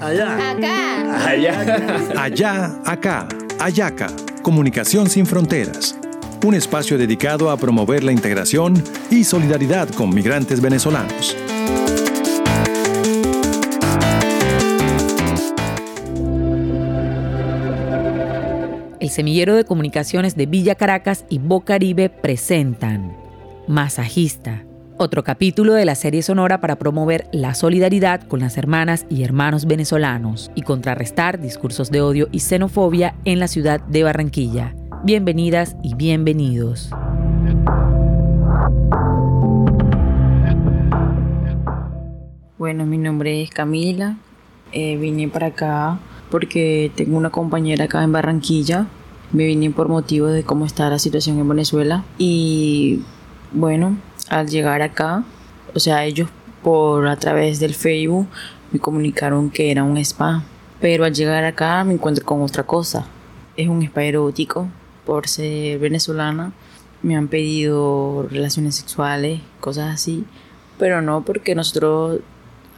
Allá. Acá. Allá. Allá, acá, Ayaca, Comunicación sin Fronteras. Un espacio dedicado a promover la integración y solidaridad con migrantes venezolanos. El semillero de comunicaciones de Villa Caracas y Bocaribe presentan Masajista, otro capítulo de la serie sonora para promover la solidaridad con las hermanas y hermanos venezolanos y contrarrestar discursos de odio y xenofobia en la ciudad de Barranquilla. Bienvenidas y bienvenidos. Bueno, mi nombre es Camila. Eh, vine para acá porque tengo una compañera acá en Barranquilla. Me vine por motivo de cómo está la situación en Venezuela. Y bueno, al llegar acá, o sea, ellos por a través del Facebook me comunicaron que era un spa. Pero al llegar acá me encuentro con otra cosa. Es un spa erótico por ser venezolana. Me han pedido relaciones sexuales, cosas así. Pero no porque nosotros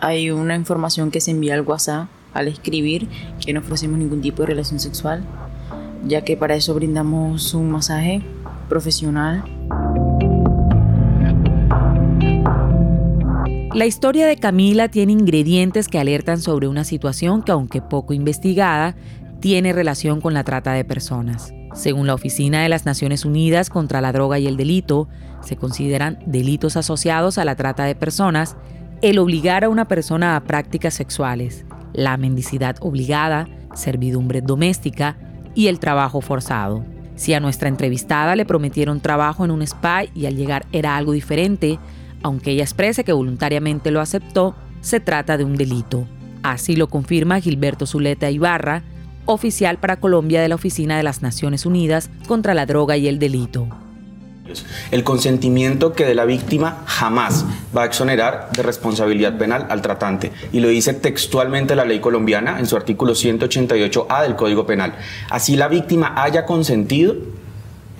hay una información que se envía al WhatsApp al escribir que no ofrecemos ningún tipo de relación sexual, ya que para eso brindamos un masaje profesional. La historia de Camila tiene ingredientes que alertan sobre una situación que, aunque poco investigada, tiene relación con la trata de personas. Según la Oficina de las Naciones Unidas contra la Droga y el Delito, se consideran delitos asociados a la trata de personas el obligar a una persona a prácticas sexuales, la mendicidad obligada, servidumbre doméstica y el trabajo forzado. Si a nuestra entrevistada le prometieron trabajo en un spa y al llegar era algo diferente, aunque ella exprese que voluntariamente lo aceptó, se trata de un delito. Así lo confirma Gilberto Zuleta Ibarra, oficial para Colombia de la Oficina de las Naciones Unidas contra la Droga y el Delito. El consentimiento que de la víctima jamás va a exonerar de responsabilidad penal al tratante. Y lo dice textualmente la ley colombiana en su artículo 188A del Código Penal. Así la víctima haya consentido,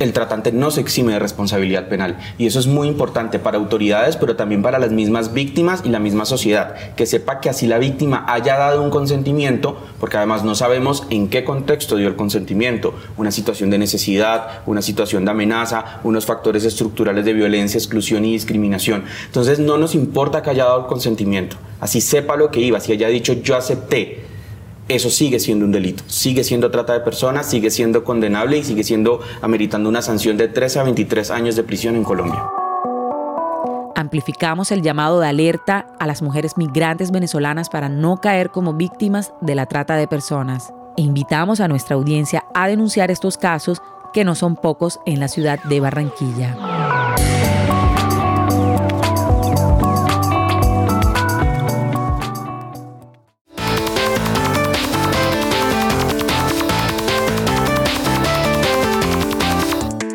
el tratante no se exime de responsabilidad penal. Y eso es muy importante para autoridades, pero también para las mismas víctimas y la misma sociedad. Que sepa que así la víctima haya dado un consentimiento, porque además no sabemos en qué contexto dio el consentimiento. Una situación de necesidad, una situación de amenaza, unos factores estructurales de violencia, exclusión y discriminación. Entonces no nos importa que haya dado el consentimiento. Así sepa lo que iba, si haya dicho yo acepté eso sigue siendo un delito, sigue siendo trata de personas, sigue siendo condenable y sigue siendo ameritando una sanción de 13 a 23 años de prisión en Colombia. Amplificamos el llamado de alerta a las mujeres migrantes venezolanas para no caer como víctimas de la trata de personas e invitamos a nuestra audiencia a denunciar estos casos que no son pocos en la ciudad de Barranquilla.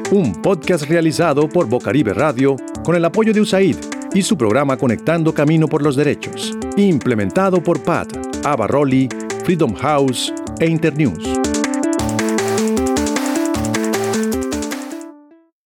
Un podcast realizado por Bocaribe Radio con el apoyo de USAID y su programa Conectando Camino por los Derechos, implementado por PAT, Abarroli, Freedom House e Internews.